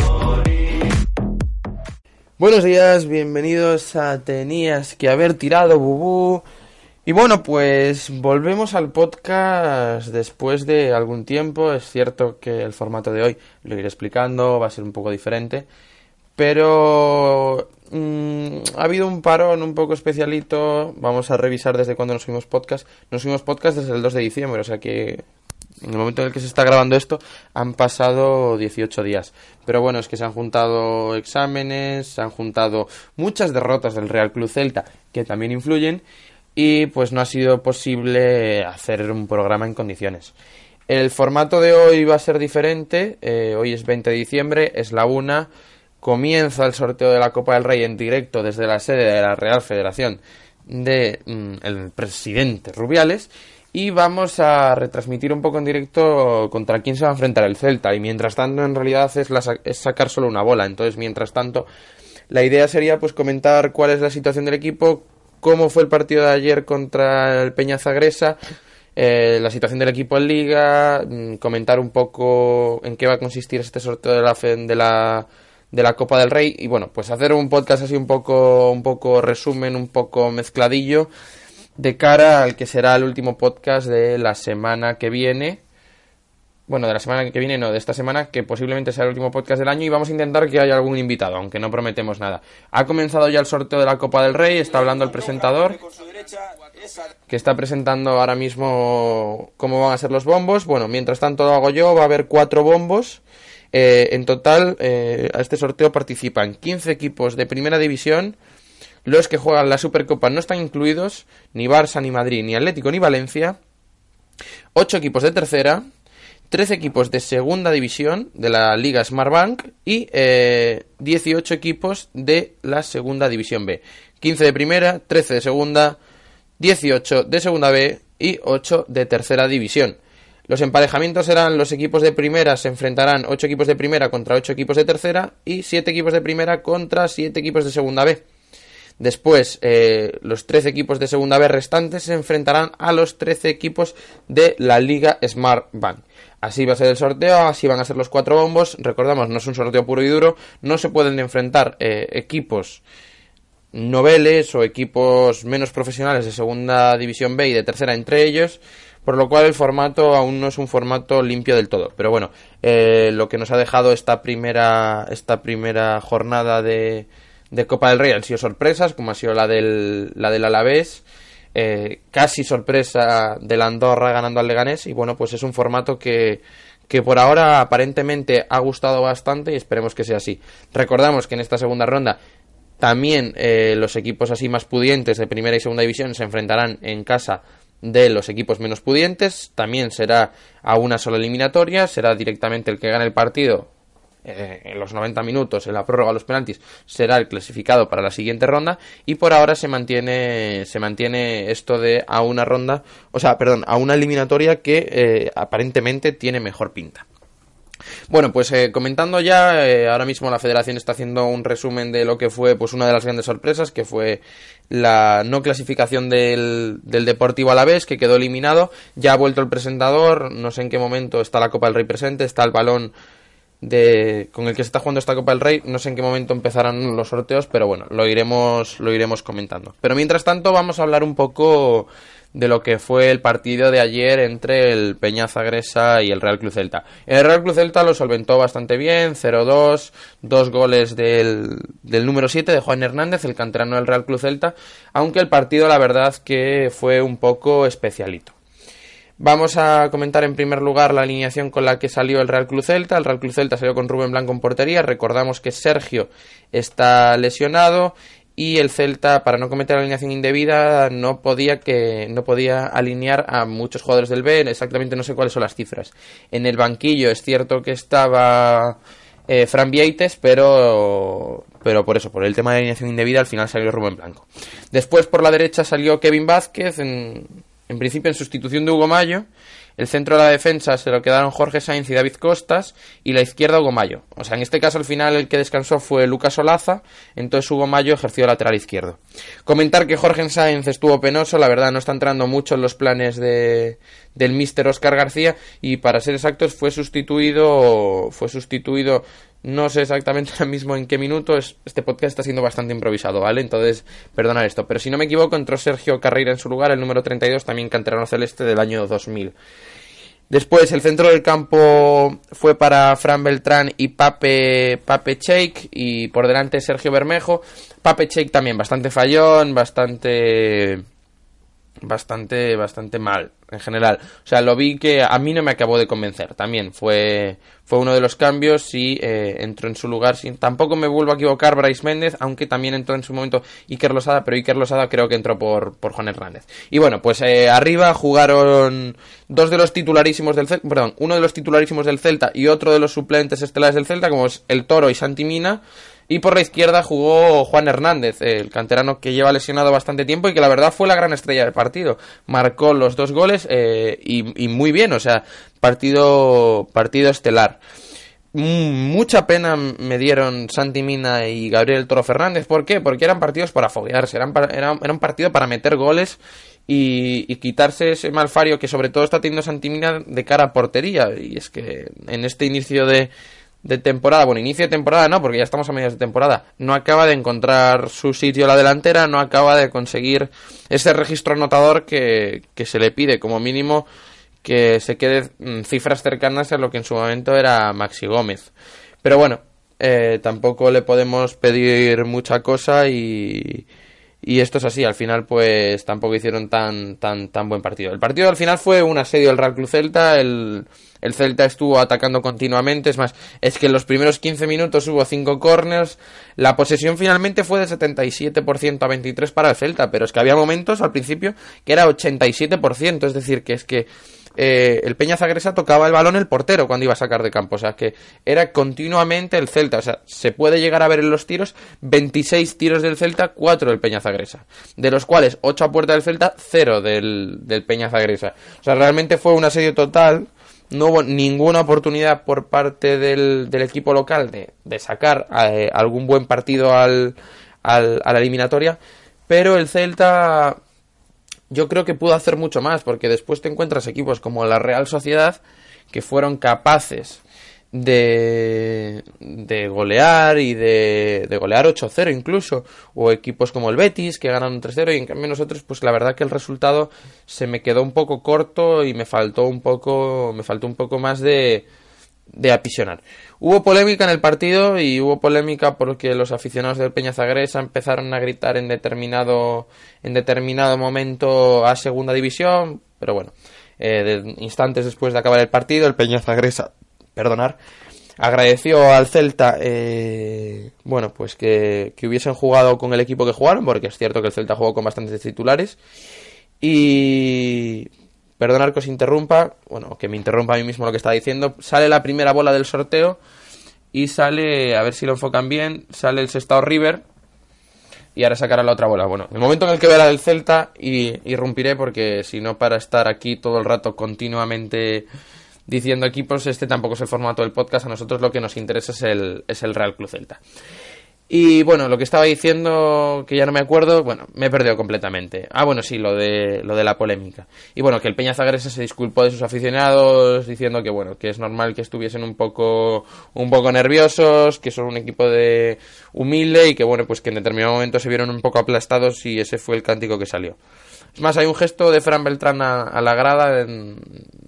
¡Gol! Buenos días, bienvenidos a Tenías que haber tirado Bubú. Y bueno, pues volvemos al podcast después de algún tiempo. Es cierto que el formato de hoy lo iré explicando, va a ser un poco diferente. Pero mm, ha habido un parón un poco especialito. Vamos a revisar desde cuándo nos fuimos podcast. Nos fuimos podcast desde el 2 de diciembre, o sea que en el momento en el que se está grabando esto han pasado 18 días. Pero bueno, es que se han juntado exámenes, se han juntado muchas derrotas del Real Club Celta que también influyen y pues no ha sido posible hacer un programa en condiciones. El formato de hoy va a ser diferente, eh, hoy es 20 de diciembre, es la una, comienza el sorteo de la Copa del Rey en directo desde la sede de la Real Federación de mm, presidente Rubiales y vamos a retransmitir un poco en directo contra quién se va a enfrentar el Celta. Y mientras tanto en realidad es, es sacar solo una bola. Entonces mientras tanto la idea sería pues comentar cuál es la situación del equipo cómo fue el partido de ayer contra el Peña Zagresa eh, la situación del equipo en Liga mm, comentar un poco en qué va a consistir este sorteo de la, de la de la Copa del Rey y bueno pues hacer un podcast así un poco un poco resumen un poco mezcladillo de cara al que será el último podcast de la semana que viene. Bueno, de la semana que viene, no, de esta semana, que posiblemente sea el último podcast del año y vamos a intentar que haya algún invitado, aunque no prometemos nada. Ha comenzado ya el sorteo de la Copa del Rey, está hablando el presentador, que está presentando ahora mismo cómo van a ser los bombos. Bueno, mientras tanto lo hago yo, va a haber cuatro bombos. Eh, en total, eh, a este sorteo participan 15 equipos de primera división, los que juegan la Supercopa no están incluidos ni Barça, ni Madrid, ni Atlético, ni Valencia. Ocho equipos de tercera, 13 equipos de segunda división de la Liga Smartbank y eh, 18 equipos de la segunda división B. 15 de primera, 13 de segunda, 18 de segunda B y 8 de tercera división. Los emparejamientos serán los equipos de primera se enfrentarán 8 equipos de primera contra 8 equipos de tercera y 7 equipos de primera contra 7 equipos de segunda B. Después, eh, los 13 equipos de segunda B restantes se enfrentarán a los 13 equipos de la Liga Smart Bank. Así va a ser el sorteo, así van a ser los cuatro bombos. Recordamos, no es un sorteo puro y duro, no se pueden enfrentar eh, equipos noveles o equipos menos profesionales de segunda división B y de tercera entre ellos, por lo cual el formato aún no es un formato limpio del todo. Pero bueno, eh, lo que nos ha dejado esta primera, esta primera jornada de, de Copa del Rey han sido sorpresas, como ha sido la del, la del Alavés, eh, casi sorpresa del Andorra ganando al Leganés, y bueno, pues es un formato que, que por ahora aparentemente ha gustado bastante y esperemos que sea así. Recordamos que en esta segunda ronda también eh, los equipos así más pudientes de primera y segunda división se enfrentarán en casa de los equipos menos pudientes. También será a una sola eliminatoria, será directamente el que gane el partido eh, en los 90 minutos, en la prórroga los penaltis, será el clasificado para la siguiente ronda y por ahora se mantiene, se mantiene esto de a una ronda, o sea, perdón, a una eliminatoria que eh, aparentemente tiene mejor pinta. Bueno, pues eh, comentando ya, ahora mismo la federación está haciendo un resumen de lo que fue pues una de las grandes sorpresas, que fue la no clasificación del, del Deportivo a la vez, que quedó eliminado. Ya ha vuelto el presentador, no sé en qué momento está la Copa del Rey presente, está el balón de, con el que se está jugando esta Copa del Rey. No sé en qué momento empezarán los sorteos, pero bueno, lo iremos, lo iremos comentando. Pero mientras tanto vamos a hablar un poco de lo que fue el partido de ayer entre el Peña Zagresa y el Real Cruz Celta. El Real Cruz Celta lo solventó bastante bien, 0-2, dos goles del, del número 7 de Juan Hernández, el canterano del Real Cruz Celta, aunque el partido la verdad que fue un poco especialito. Vamos a comentar en primer lugar la alineación con la que salió el Real Club Celta. El Real Club Celta salió con Rubén Blanco en portería. Recordamos que Sergio está lesionado y el Celta, para no cometer alineación indebida, no podía que no podía alinear a muchos jugadores del B. Exactamente no sé cuáles son las cifras. En el banquillo es cierto que estaba eh, Fran Vieites, pero pero por eso, por el tema de alineación indebida, al final salió Rubén Blanco. Después por la derecha salió Kevin Vázquez en en principio en sustitución de Hugo Mayo. El centro de la defensa se lo quedaron Jorge Sainz y David Costas y la izquierda Hugo Mayo. O sea, en este caso al final el que descansó fue Lucas Olaza, entonces Hugo Mayo ejerció lateral izquierdo. Comentar que Jorge Sainz estuvo penoso, la verdad no está entrando mucho en los planes de, del míster Oscar García y para ser exactos fue sustituido fue sustituido no sé exactamente ahora mismo en qué minuto. este podcast está siendo bastante improvisado, ¿vale? Entonces, perdonad esto. Pero si no me equivoco, entró Sergio Carreira en su lugar, el número 32, también canterano celeste del año 2000. Después, el centro del campo fue para Fran Beltrán y Pape, Pape Cheik. Y por delante Sergio Bermejo. Pape Cheik también bastante fallón, bastante bastante, bastante mal en general. O sea, lo vi que a mí no me acabó de convencer. También fue, fue uno de los cambios y eh, entró en su lugar. Sin, tampoco me vuelvo a equivocar Bryce Méndez, aunque también entró en su momento Iker Losada, pero Iker Losada creo que entró por, por Juan Hernández. Y bueno, pues eh, arriba jugaron dos de los titularísimos del Celta, perdón, uno de los titularísimos del Celta y otro de los suplentes estelares del Celta, como es el Toro y Santi Mina. Y por la izquierda jugó Juan Hernández, el canterano que lleva lesionado bastante tiempo y que la verdad fue la gran estrella del partido. Marcó los dos goles eh, y, muy bien, o sea, partido, partido estelar. Mm, mucha pena me dieron Santi Mina y Gabriel Toro Fernández. ¿Por qué? Porque eran partidos para foguearse, eran, era, un partido para meter goles y, y, quitarse ese malfario que sobre todo está teniendo Santi Mina de cara a portería. Y es que en este inicio de, de temporada, bueno, inicio de temporada no, porque ya estamos a medias de temporada, no acaba de encontrar su sitio la delantera, no acaba de conseguir ese registro anotador que, que se le pide, como mínimo que se quede mm, cifras cercanas a lo que en su momento era Maxi Gómez. Pero bueno, eh, tampoco le podemos pedir mucha cosa y, y esto es así, al final pues tampoco hicieron tan, tan, tan buen partido. El partido al final fue un asedio del Real Club Celta, el, el Celta estuvo atacando continuamente, es más, es que en los primeros 15 minutos hubo 5 corners, la posesión finalmente fue de 77% a 23 para el Celta, pero es que había momentos al principio que era 87%, es decir, que es que eh, el Peña Zagresa tocaba el balón el portero cuando iba a sacar de campo. O sea, que era continuamente el Celta. O sea, se puede llegar a ver en los tiros 26 tiros del Celta, 4 del Peña Zagresa. De los cuales 8 a puerta del Celta, 0 del, del Peña Zagresa. O sea, realmente fue un asedio total. No hubo ninguna oportunidad por parte del, del equipo local de, de sacar eh, algún buen partido al, al, a la eliminatoria. Pero el Celta yo creo que pudo hacer mucho más, porque después te encuentras equipos como la Real Sociedad que fueron capaces de, de golear y de, de golear 8-0 incluso, o equipos como el Betis que ganan 3-0 y en cambio nosotros pues la verdad que el resultado se me quedó un poco corto y me faltó un poco, me faltó un poco más de, de apisionar. Hubo polémica en el partido y hubo polémica porque los aficionados del Peña Zagresa empezaron a gritar en determinado, en determinado momento a segunda división, pero bueno, eh, instantes después de acabar el partido, el Peña Zagresa, perdonar, agradeció al Celta, eh, bueno, pues que, que hubiesen jugado con el equipo que jugaron, porque es cierto que el Celta jugó con bastantes titulares, y Perdonar que os interrumpa, bueno, que me interrumpa a mí mismo lo que estaba diciendo. Sale la primera bola del sorteo y sale, a ver si lo enfocan bien, sale el Sestao River y ahora sacará la otra bola. Bueno, el momento en el que vea la del Celta y irrumpiré porque si no para estar aquí todo el rato continuamente diciendo equipos, este tampoco es el formato del podcast. A nosotros lo que nos interesa es el, es el Real Club Celta. Y bueno, lo que estaba diciendo, que ya no me acuerdo, bueno, me he perdido completamente. Ah, bueno, sí, lo de, lo de la polémica. Y bueno, que el Peña Zagresa se disculpó de sus aficionados diciendo que bueno, que es normal que estuviesen un poco, un poco nerviosos, que son un equipo de humilde y que bueno, pues que en determinado momento se vieron un poco aplastados y ese fue el cántico que salió. Es más, hay un gesto de Fran Beltrán a, la grada en,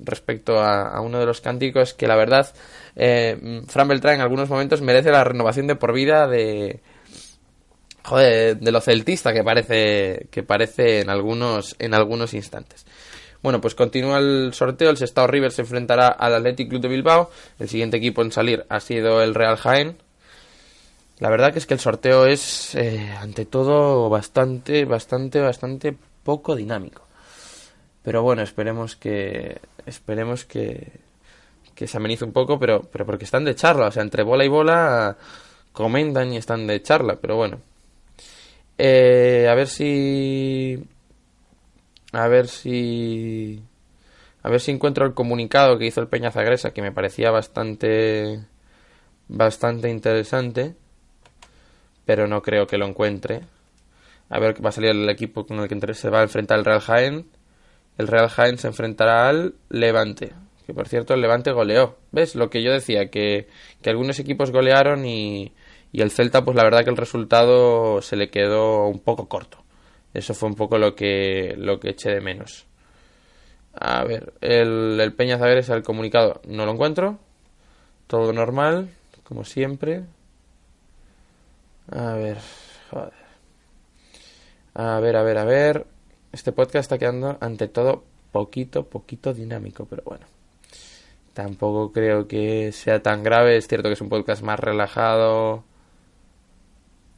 respecto a, uno de los cánticos que la verdad, eh, Fran Beltrán en algunos momentos merece la renovación de por vida de... Joder, de lo celtista que parece, que parece en algunos, en algunos instantes. Bueno, pues continúa el sorteo. El Sestao River se enfrentará al Athletic Club de Bilbao. El siguiente equipo en salir ha sido el Real Jaén. La verdad que es que el sorteo es, eh, ante todo, bastante, bastante, bastante poco dinámico. Pero bueno, esperemos que esperemos que, que se amenice un poco, pero, pero porque están de charla, o sea, entre bola y bola comentan y están de charla, pero bueno. Eh, a ver si... A ver si... A ver si encuentro el comunicado que hizo el Peña Zagresa, que me parecía bastante, bastante interesante, pero no creo que lo encuentre. A ver va a salir el equipo con el que se va a enfrentar el Real Jaén. El Real Jaén se enfrentará al Levante. Que por cierto, el Levante goleó. ¿Ves? Lo que yo decía, que, que algunos equipos golearon y, y el Celta, pues la verdad que el resultado se le quedó un poco corto. Eso fue un poco lo que, lo que eché de menos. A ver, el, el Peña el comunicado no lo encuentro. Todo normal, como siempre. A ver, joder. A ver, a ver, a ver. Este podcast está quedando ante todo poquito, poquito dinámico, pero bueno. Tampoco creo que sea tan grave. Es cierto que es un podcast más relajado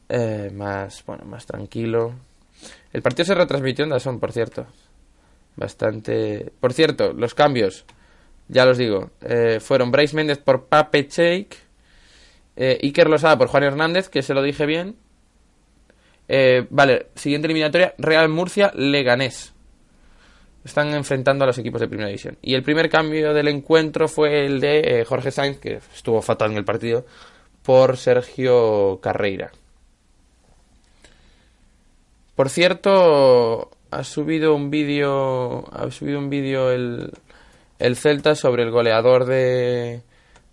eh, más, bueno, más tranquilo. El partido se retransmitió en Dazón, por cierto. Bastante... Por cierto, los cambios, ya los digo, eh, fueron Bryce Méndez por Pape Cheik, eh, Iker Losada por Juan Hernández, que se lo dije bien. Eh, vale, siguiente eliminatoria, Real Murcia, Leganés. Están enfrentando a los equipos de primera división. Y el primer cambio del encuentro fue el de Jorge Sainz, que estuvo fatal en el partido, por Sergio Carreira. Por cierto, ha subido un vídeo, ha subido un vídeo el, el Celta sobre el goleador de,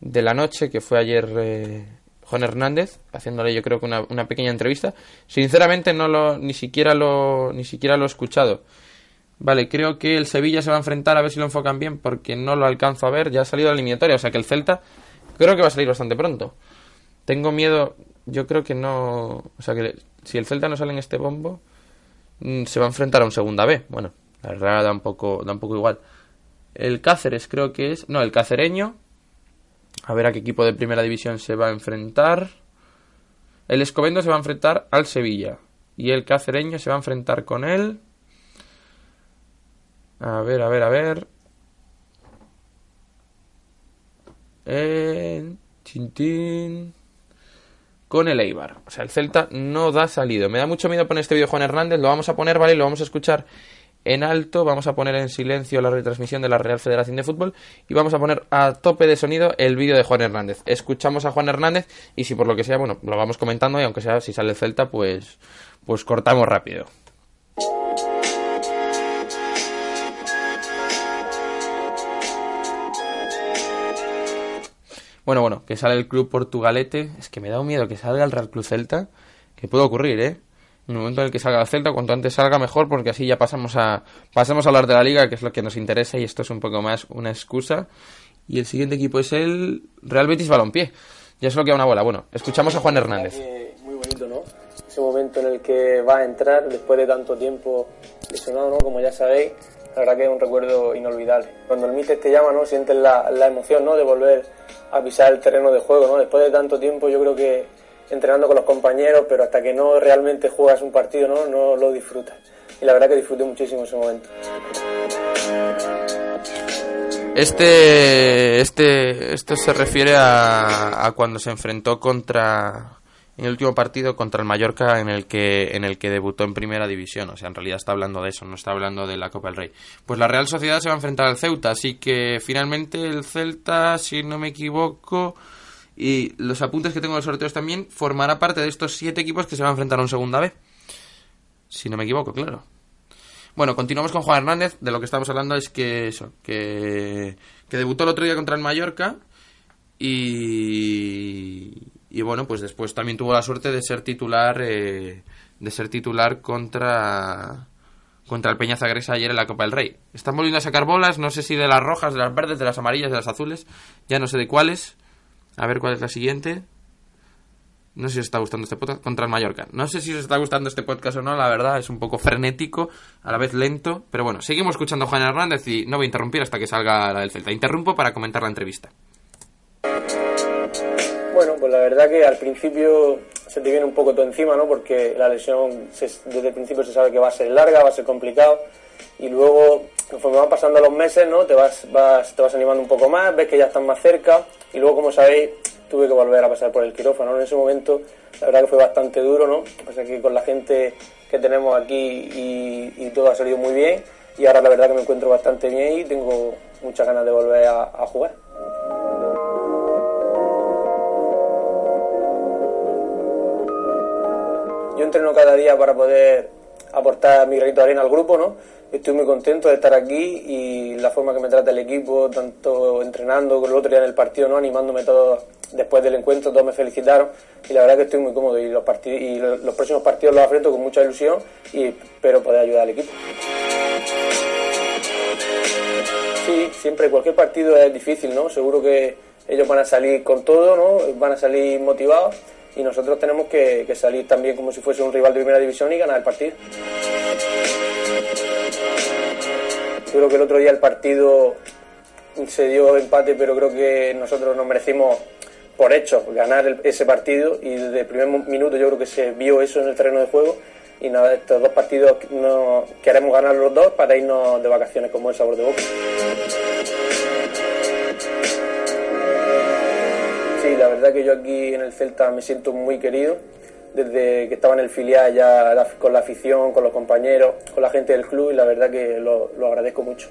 de la noche, que fue ayer eh, Hernández, haciéndole yo creo que una, una, pequeña entrevista. Sinceramente no lo, ni siquiera lo, ni siquiera lo he escuchado. Vale, creo que el Sevilla se va a enfrentar a ver si lo enfocan bien, porque no lo alcanzo a ver. Ya ha salido la eliminatoria, o sea que el Celta creo que va a salir bastante pronto. Tengo miedo, yo creo que no, o sea que si el Celta no sale en este bombo, Mm, se va a enfrentar a un segunda B. Bueno, la verdad da un poco, da un poco igual. El Cáceres creo que es... No, el Cacereño. A ver a qué equipo de primera división se va a enfrentar. El Escobedo se va a enfrentar al Sevilla. Y el Cacereño se va a enfrentar con él. A ver, a ver, a ver. Eh, Chintín con el Eibar. O sea, el Celta no da salido. Me da mucho miedo poner este vídeo Juan Hernández. Lo vamos a poner, ¿vale? Lo vamos a escuchar en alto. Vamos a poner en silencio la retransmisión de la Real Federación de Fútbol. Y vamos a poner a tope de sonido el vídeo de Juan Hernández. Escuchamos a Juan Hernández y si por lo que sea, bueno, lo vamos comentando y aunque sea si sale el Celta, pues, pues cortamos rápido. Bueno, bueno, que sale el club portugalete. Es que me da un miedo que salga el Real Club Celta. Que puede ocurrir, ¿eh? En el momento en el que salga el Celta, cuanto antes salga mejor, porque así ya pasamos a, pasamos a hablar de la liga, que es lo que nos interesa, y esto es un poco más una excusa. Y el siguiente equipo es el Real Betis Balompié. Ya es lo que da una bola. Bueno, escuchamos a Juan Hernández. Muy bonito, ¿no? Ese momento en el que va a entrar después de tanto tiempo lesionado, ¿no? Como ya sabéis, la verdad que es un recuerdo inolvidable. Cuando el Mister te llama, ¿no? Sientes la, la emoción, ¿no? De volver a pisar el terreno de juego, ¿no? Después de tanto tiempo yo creo que entrenando con los compañeros, pero hasta que no realmente juegas un partido, ¿no? No lo disfrutas. Y la verdad que disfruté muchísimo ese momento. Este, este, esto se refiere a, a cuando se enfrentó contra en el último partido contra el Mallorca en el que en el que debutó en primera división, o sea, en realidad está hablando de eso, no está hablando de la Copa del Rey. Pues la Real Sociedad se va a enfrentar al Ceuta, así que finalmente el Celta, si no me equivoco, y los apuntes que tengo de los sorteos también, formará parte de estos siete equipos que se van a enfrentar a un segunda vez. Si no me equivoco, claro. Bueno, continuamos con Juan Hernández. De lo que estamos hablando es que eso, que, que debutó el otro día contra el Mallorca y, y bueno, pues después también tuvo la suerte de ser titular, eh, de ser titular contra contra el Peña Zagresa ayer en la Copa del Rey. Están volviendo a sacar bolas, no sé si de las rojas, de las verdes, de las amarillas, de las azules, ya no sé de cuáles. A ver cuál es la siguiente. No sé si os está gustando este podcast contra el Mallorca. No sé si os está gustando este podcast o no, la verdad es un poco frenético, a la vez lento, pero bueno, seguimos escuchando a Juan Hernández y no voy a interrumpir hasta que salga la del Celta. Interrumpo para comentar la entrevista. Bueno, pues la verdad que al principio se te viene un poco todo encima, ¿no? Porque la lesión desde el principio se sabe que va a ser larga, va a ser complicado y luego conforme van pasando los meses, ¿no? Te vas, vas, te vas animando un poco más, ves que ya están más cerca y luego, como sabéis, tuve que volver a pasar por el quirófano. En ese momento, la verdad que fue bastante duro, ¿no? Pasa que con la gente que tenemos aquí y, todo ha salido muy bien y ahora la verdad que me encuentro bastante bien y tengo muchas ganas de volver a jugar. Entreno cada día para poder aportar mi granito de arena al grupo, ¿no? Estoy muy contento de estar aquí y la forma que me trata el equipo, tanto entrenando con el otro día en el partido, ¿no? Animándome todos después del encuentro, todos me felicitaron y la verdad que estoy muy cómodo y los, próximos partidos los afronto con mucha ilusión y espero poder ayudar al equipo. Sí, siempre cualquier partido es difícil, ¿no? Seguro que ellos van a salir con todo, ¿no? Van a salir motivados y nosotros tenemos que, salir también como si fuese un rival de primera división y ganar el partido. Yo creo que el otro día el partido se dio empate, pero creo que nosotros nos merecimos por hecho ganar ese partido y desde el primer minuto yo creo que se vio eso en el terreno de juego y nada, estos dos partidos no, queremos ganar los dos para irnos de vacaciones como el sabor de boca. Sí, la verdad que yo aquí en el Celta me siento muy querido. Desde que estaba en el filial ya con la afición, con los compañeros, con la gente del club y la verdad que lo, agradezco mucho.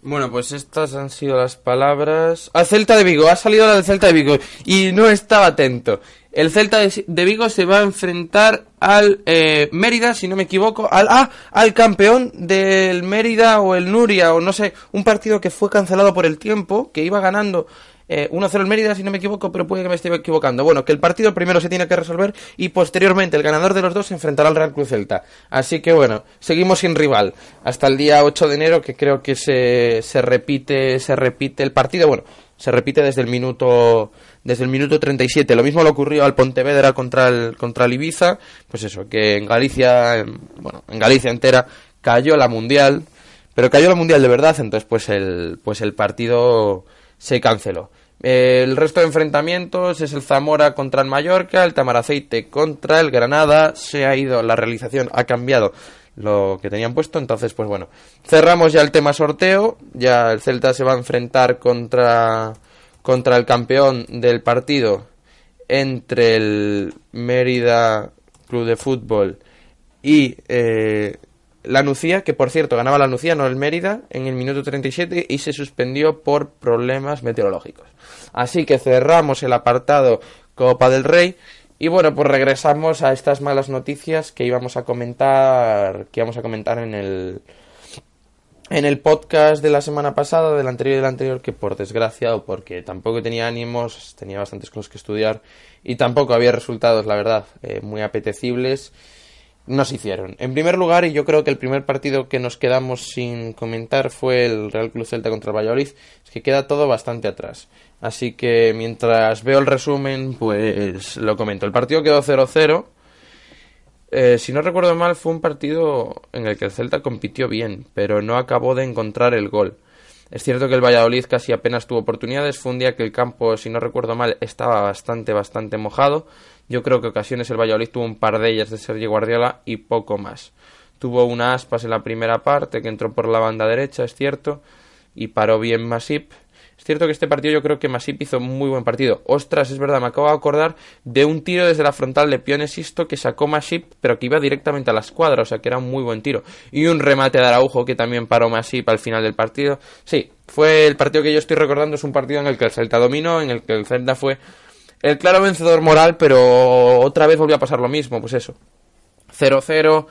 Bueno, pues estas han sido las palabras. Al Celta de Vigo, ha salido la del Celta de Vigo y no estaba atento. El Celta de Vigo se va a enfrentar al eh, Mérida, si no me equivoco, al ah, al campeón del Mérida o el Nuria o no sé, un partido que fue cancelado por el tiempo, que iba ganando eh, 1-0 el Mérida, si no me equivoco, pero puede que me esté equivocando. Bueno, que el partido primero se tiene que resolver y posteriormente el ganador de los dos se enfrentará al Real Cruz Celta. Así que bueno, seguimos sin rival hasta el día 8 de enero, que creo que se, se repite, se repite el partido. Bueno, se repite desde el minuto desde el minuto 37. Lo mismo le ocurrió al Pontevedra contra el contra el Ibiza, pues eso, que en Galicia, bueno, en Galicia entera cayó la Mundial, pero cayó la Mundial de verdad, entonces pues el pues el partido se canceló. El resto de enfrentamientos es el Zamora contra el Mallorca, el Tamaraceite contra el Granada. Se ha ido, la realización ha cambiado lo que tenían puesto. Entonces, pues bueno, cerramos ya el tema sorteo. Ya el Celta se va a enfrentar contra, contra el campeón del partido entre el Mérida Club de Fútbol y eh, la Nucía, que por cierto ganaba la Nucía, no el Mérida, en el minuto 37 y se suspendió por problemas meteorológicos. Así que cerramos el apartado Copa del Rey y bueno, pues regresamos a estas malas noticias que íbamos a comentar, que íbamos a comentar en el en el podcast de la semana pasada, del anterior y del anterior, que por desgracia o porque tampoco tenía ánimos, tenía bastantes cosas que estudiar y tampoco había resultados, la verdad, eh, muy apetecibles no se hicieron. En primer lugar, y yo creo que el primer partido que nos quedamos sin comentar fue el Real Club Celta contra el Valladolid, es que queda todo bastante atrás. Así que mientras veo el resumen, pues lo comento. El partido quedó 0-0. Eh, si no recuerdo mal, fue un partido en el que el Celta compitió bien, pero no acabó de encontrar el gol. Es cierto que el Valladolid casi apenas tuvo oportunidades. Fue un día que el campo, si no recuerdo mal, estaba bastante, bastante mojado. Yo creo que ocasiones el Valladolid tuvo un par de ellas de Sergio Guardiola y poco más. Tuvo una aspas en la primera parte que entró por la banda derecha, es cierto, y paró bien Masip. Es cierto que este partido yo creo que Masip hizo muy buen partido. Ostras, es verdad, me acabo de acordar de un tiro desde la frontal de Pionesisto que sacó Masip, pero que iba directamente a la escuadra, o sea que era un muy buen tiro. Y un remate de Araujo que también paró Masip al final del partido. Sí, fue el partido que yo estoy recordando, es un partido en el que el Celta dominó, en el que el Celta fue el claro vencedor moral, pero otra vez volvió a pasar lo mismo, pues eso. 0-0,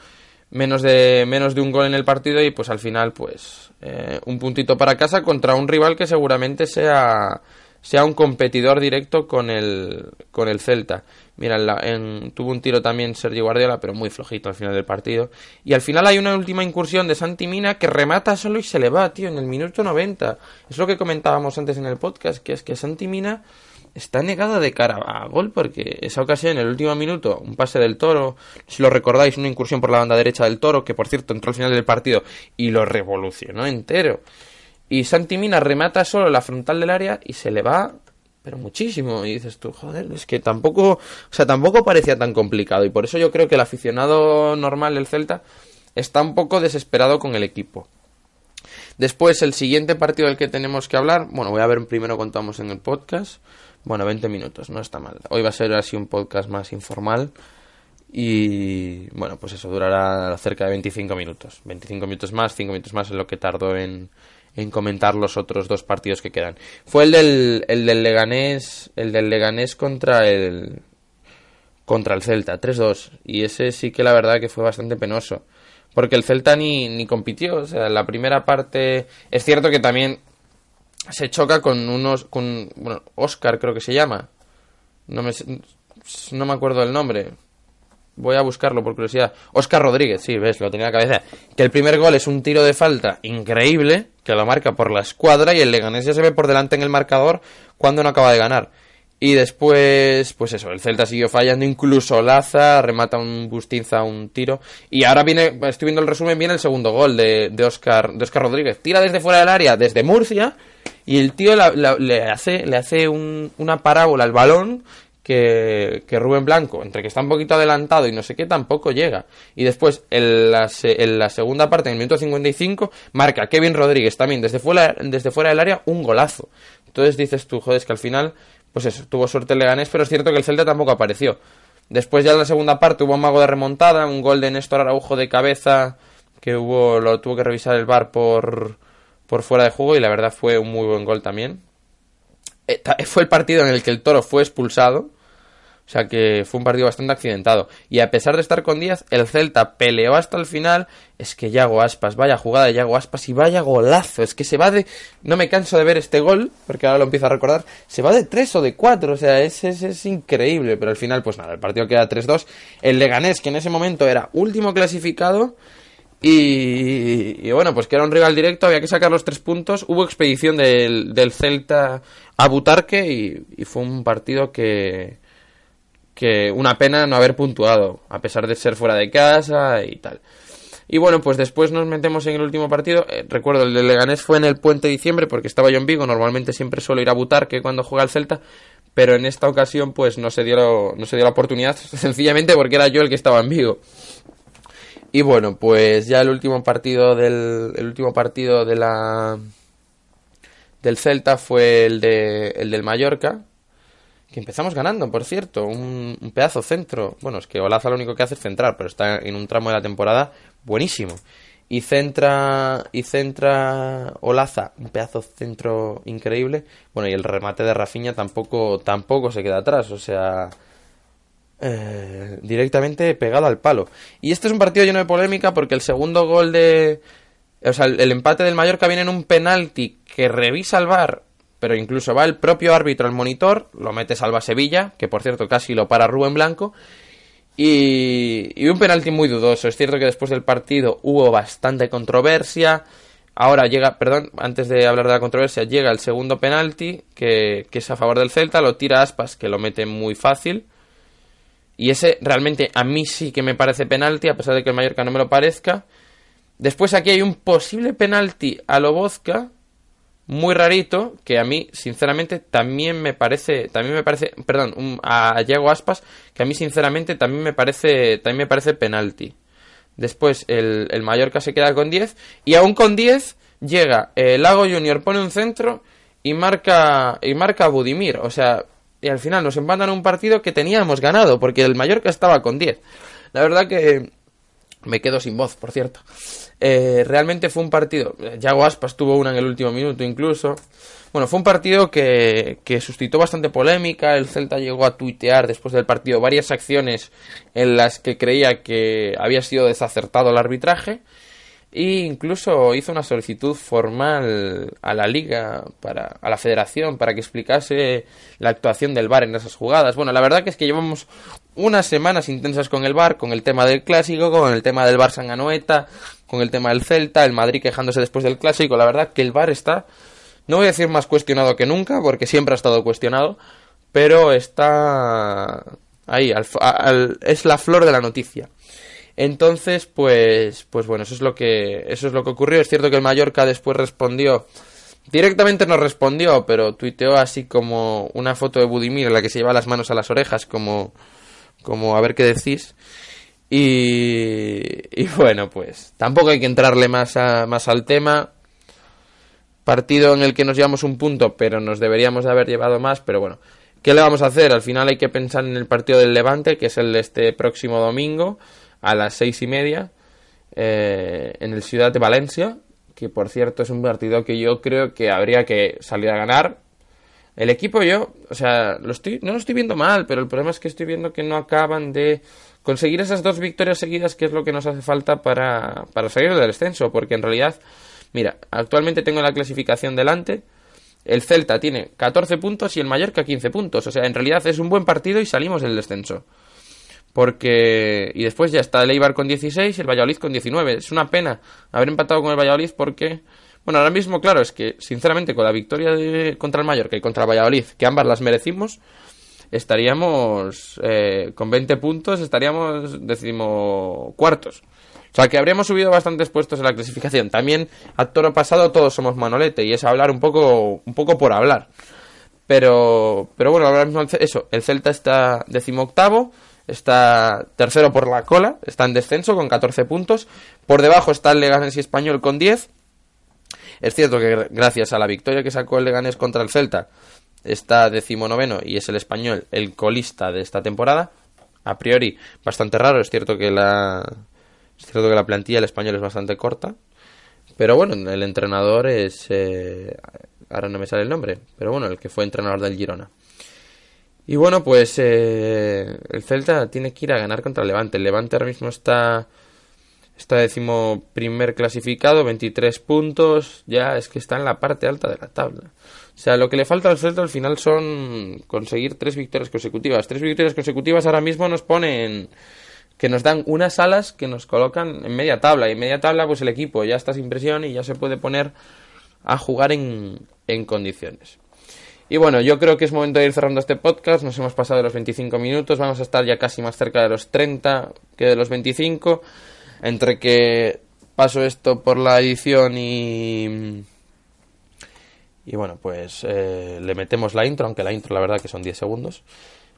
menos de, menos de un gol en el partido y pues al final pues eh, un puntito para casa contra un rival que seguramente sea, sea un competidor directo con el, con el Celta. Mira, en, tuvo un tiro también Sergio Guardiola, pero muy flojito al final del partido. Y al final hay una última incursión de Santi Mina que remata solo y se le va, tío, en el minuto 90. Es lo que comentábamos antes en el podcast, que es que Santi Mina está negada de cara a gol porque esa ocasión en el último minuto, un pase del Toro, si lo recordáis, una incursión por la banda derecha del Toro, que por cierto entró al final del partido y lo revolucionó entero. Y Santi Mina remata solo la frontal del área y se le va, pero muchísimo. Y dices tú, joder, es que tampoco, o sea, tampoco parecía tan complicado. Y por eso yo creo que el aficionado normal del Celta está un poco desesperado con el equipo. Después, el siguiente partido del que tenemos que hablar, bueno, voy a ver primero cuánto vamos en el podcast. Bueno, 20 minutos, no está mal. Hoy va a ser así un podcast más informal. Y bueno, pues eso durará cerca de 25 minutos. 25 minutos más, 5 minutos más es lo que tardó en, en comentar los otros dos partidos que quedan. Fue el del, el del Leganés, el del Leganés contra el contra el Celta, 3-2. Y ese sí que la verdad que fue bastante penoso. Porque el Celta ni, ni compitió. O sea, la primera parte. Es cierto que también se choca con unos. con. Bueno, Oscar creo que se llama. No me, no me acuerdo del nombre. Voy a buscarlo por curiosidad. Oscar Rodríguez, sí, ves, lo tenía en la cabeza. Que el primer gol es un tiro de falta increíble, que lo marca por la escuadra y el Leganés ya se ve por delante en el marcador cuando no acaba de ganar. Y después, pues eso, el Celta siguió fallando, incluso Laza remata un Bustinza un tiro. Y ahora viene, estoy viendo el resumen, viene el segundo gol de, de, Oscar, de Oscar Rodríguez. Tira desde fuera del área, desde Murcia, y el tío le hace, le hace una parábola al balón que, que, Rubén Blanco, entre que está un poquito adelantado y no sé qué, tampoco llega. Y después, en la, en la segunda parte, en el minuto 55, marca Kevin Rodríguez también desde fuera, desde fuera del área un golazo. Entonces dices tú, joder, que al final, pues eso, tuvo suerte el Leganés, pero es cierto que el Celta tampoco apareció. Después ya en la segunda parte hubo un mago de remontada, un gol de Néstor Araujo de cabeza, que hubo, lo tuvo que revisar el bar por, por fuera de juego y la verdad fue un muy buen gol también. Eh, fue el partido en el que el Toro fue expulsado o sea que fue un partido bastante accidentado. Y a pesar de estar con 10, el Celta peleó hasta el final. Es que Yago Aspas, vaya jugada de Yago Aspas y vaya golazo. Es que se va de. No me canso de ver este gol, porque ahora lo empiezo a recordar. Se va de 3 o de 4, o sea, es, es, es increíble. Pero al final, pues nada, el partido queda 3-2. El Leganés, que en ese momento era último clasificado. Y, bueno, pues que era un rival directo, había que sacar los tres puntos. Hubo expedición del, del Celta a Butarque y, y fue un partido que, que una pena no haber puntuado, a pesar de ser fuera de casa y tal. Y bueno, pues después nos metemos en el último partido. Eh, recuerdo, el de Leganés fue en el puente de diciembre porque estaba yo en Vigo. Normalmente siempre suelo ir a Butarque cuando juega el Celta. Pero en esta ocasión pues no se dio, no se dio la oportunidad sencillamente porque era yo el que estaba en Vigo. Y bueno, pues ya el último partido del el último partido de la del Celta fue el de el del Mallorca, que empezamos ganando, por cierto, un, pedazo centro. Bueno, es que Olaza lo único que hace es centrar, pero está en un tramo de la temporada buenísimo. Y centra, y centra Olaza, un pedazo centro increíble. Bueno, y el remate de Rafiña tampoco, tampoco se queda atrás, o sea, eh, directamente pegado al palo. Y este es un partido lleno de polémica porque el segundo gol de... O sea, el, empate del Mallorca viene en un penalti que revisa el VAR pero incluso va el propio árbitro al monitor, lo mete Salva Sevilla, que por cierto casi lo para Rubén Blanco, y, un penalti muy dudoso. Es cierto que después del partido hubo bastante controversia. Ahora llega, perdón, antes de hablar de la controversia, llega el segundo penalti, que, que es a favor del Celta, lo tira Aspas, que lo mete muy fácil. Y ese realmente a mí sí que me parece penalti, a pesar de que el Mallorca no me lo parezca. Después aquí hay un posible penalti a Lobozka, muy rarito que a mí sinceramente también me parece también me parece perdón a Diego Aspas que a mí sinceramente también me parece también me parece penalti después el, el Mallorca se queda con 10 y aún con 10 llega el Lago Junior pone un centro y marca y marca a Budimir o sea y al final nos empatan un partido que teníamos ganado porque el Mallorca estaba con 10 la verdad que me quedo sin voz, por cierto. Eh, realmente fue un partido. Yago Aspas tuvo una en el último minuto incluso. Bueno, fue un partido que, que suscitó bastante polémica. El Celta llegó a tuitear después del partido varias acciones en las que creía que había sido desacertado el arbitraje. E incluso hizo una solicitud formal a la liga, para, a la federación, para que explicase la actuación del VAR en esas jugadas. Bueno, la verdad que es que llevamos unas semanas intensas con el VAR, con el tema del clásico, con el tema del Barça Anoeta, con el tema del Celta, el Madrid quejándose después del clásico. La verdad que el VAR está, no voy a decir más cuestionado que nunca, porque siempre ha estado cuestionado, pero está ahí, es la flor de la noticia. Entonces, pues, pues bueno, eso es lo que, eso es lo que ocurrió. Es cierto que el Mallorca después respondió, directamente no respondió, pero tuiteó así como una foto de Budimir en la que se lleva las manos a las orejas, como, como a ver qué decís. Y, y bueno, pues tampoco hay que entrarle más, a, más al tema. partido en el que nos llevamos un punto, pero nos deberíamos de haber llevado más, pero bueno, ¿qué le vamos a hacer? Al final hay que pensar en el partido del Levante, que es el de este próximo domingo, a las seis y media, eh, en el Ciudad de Valencia, que por cierto es un partido que yo creo que habría que salir a ganar. El equipo yo, o sea, lo estoy, no lo estoy viendo mal, pero el problema es que estoy viendo que no acaban de conseguir esas dos victorias seguidas, que es lo que nos hace falta para, para salir del descenso, porque en realidad, mira, actualmente tengo la clasificación delante, el Celta tiene 14 puntos y el Mallorca 15 puntos, o sea, en realidad es un buen partido y salimos del descenso. Porque. Y después ya está el Eibar con 16 y el Valladolid con 19. Es una pena haber empatado con el Valladolid porque. Bueno, ahora mismo, claro, es que sinceramente con la victoria de, contra el Mallorca y contra el Valladolid, que ambas las merecimos, estaríamos eh, con 20 puntos, estaríamos cuartos O sea que habríamos subido bastantes puestos en la clasificación. También a toro pasado todos somos manolete y es hablar un poco, un poco por hablar. Pero, pero bueno, ahora mismo eso, el Celta está decimoctavo, está tercero por la cola, está en descenso con 14 puntos. Por debajo está el Leganés y Español con 10. Es cierto que gracias a la victoria que sacó el Leganés contra el Celta, está decimonoveno y es el español el colista de esta temporada. A priori, bastante raro. Es cierto que la, es cierto que la plantilla del español es bastante corta. Pero bueno, el entrenador es. Eh, ahora no me sale el nombre. Pero bueno, el que fue entrenador del Girona. Y bueno, pues eh, el Celta tiene que ir a ganar contra el Levante. El Levante ahora mismo está. Está décimo primer clasificado, 23 puntos. Ya es que está en la parte alta de la tabla. O sea, lo que le falta al Celta al final son conseguir tres victorias consecutivas. Tres victorias consecutivas ahora mismo nos ponen que nos dan unas alas que nos colocan en media tabla. Y en media tabla, pues el equipo ya está sin presión y ya se puede poner a jugar en, en condiciones. Y bueno, yo creo que es momento de ir cerrando este podcast. Nos hemos pasado de los 25 minutos. Vamos a estar ya casi más cerca de los 30 que de los 25. Entre que paso esto por la edición y y bueno, pues eh, le metemos la intro, aunque la intro la verdad que son 10 segundos.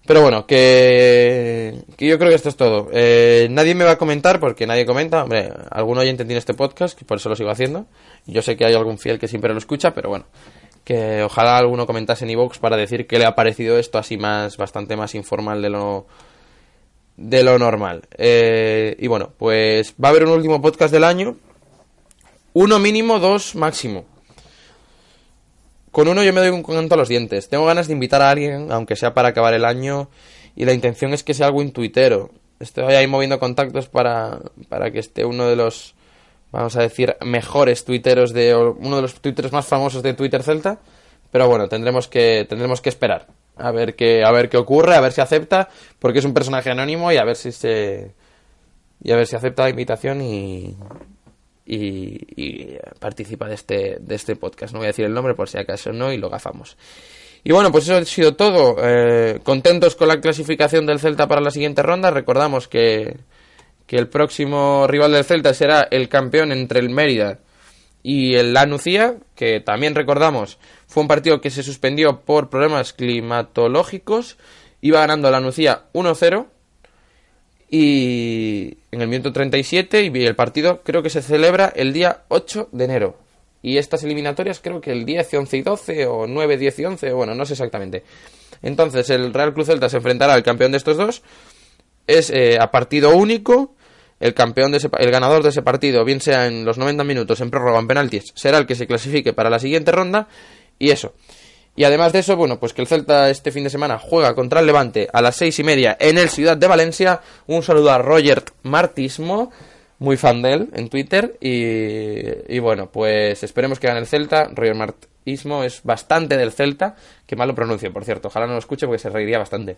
Pero bueno, que, que yo creo que esto es todo. Eh, nadie me va a comentar porque nadie comenta. Hombre, algún oyente tiene este podcast, que por eso lo sigo haciendo. Yo sé que hay algún fiel que siempre lo escucha, pero bueno. Que ojalá alguno comentase en iVoox para decir que le ha parecido esto así más, bastante más informal de lo, de lo normal. Eh, y bueno, pues va a haber un último podcast del año. Uno mínimo, dos máximo. Con uno yo me doy un canto a los dientes. Tengo ganas de invitar a alguien, aunque sea para acabar el año, y la intención es que sea algo intuitero. Estoy ahí moviendo contactos para, para que esté uno de los, vamos a decir, mejores tuiteros de, uno de los tuiteros más famosos de Twitter Celta. Pero bueno, tendremos que, tendremos que esperar. A ver qué, a ver qué ocurre, a ver si acepta, porque es un personaje anónimo y a ver si se, y a ver si acepta la invitación y, y, participa de este, de este podcast. No voy a decir el nombre por si acaso no y lo gafamos. Y bueno, pues eso ha sido todo. Eh, contentos con la clasificación del Celta para la siguiente ronda. Recordamos que, que el próximo rival del Celta será el campeón entre el Mérida y el Lanucía, que también recordamos fue un partido que se suspendió por problemas climatológicos. Iba ganando la Nucía 1-0 y en el minuto 37 y el partido creo que se celebra el día 8 de enero. Y estas eliminatorias creo que el 10, 11 y 12 o 9, 10 y 11, bueno, no sé exactamente. Entonces el Real Cruz Celta se enfrentará al campeón de estos dos. Es eh, a partido único. El campeón de ese, el ganador de ese partido, bien sea en los 90 minutos, en prórroga, en penaltis, será el que se clasifique para la siguiente ronda. Y eso. Y además de eso, bueno, pues que el Celta este fin de semana juega contra el Levante a las seis y media en el Ciudad de Valencia. Un saludo a Roger Martismo, muy fan de él en Twitter. Y, y bueno, pues esperemos que gane el Celta. Roger Martismo es bastante del Celta, que mal lo pronuncio, por cierto. Ojalá no lo escuche porque se reiría bastante.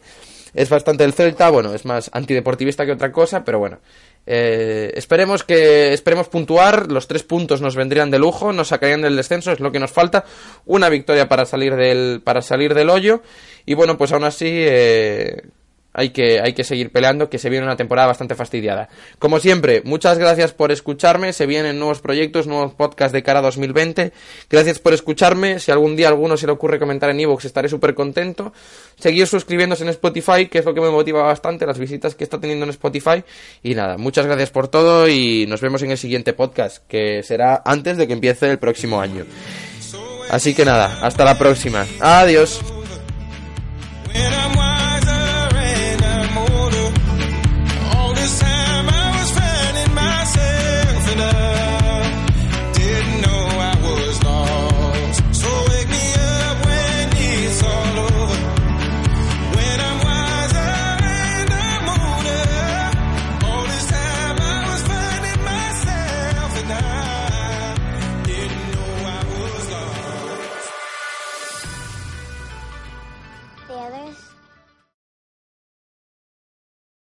Es bastante del Celta, bueno, es más antideportivista que otra cosa, pero bueno. Eh, esperemos que esperemos puntuar, los tres puntos nos vendrían de lujo, nos sacarían del descenso, es lo que nos falta, una victoria para salir del para salir del hoyo y bueno pues aún así eh, hay que, hay que seguir peleando, que se viene una temporada bastante fastidiada. Como siempre, muchas gracias por escucharme, se vienen nuevos proyectos, nuevos podcasts de cara a 2020. Gracias por escucharme, si algún día a alguno se le ocurre comentar en iVoox estaré súper contento. Seguir suscribiéndose en Spotify, que es lo que me motiva bastante, las visitas que está teniendo en Spotify. Y nada, muchas gracias por todo y nos vemos en el siguiente podcast, que será antes de que empiece el próximo año. Así que nada, hasta la próxima. Adiós.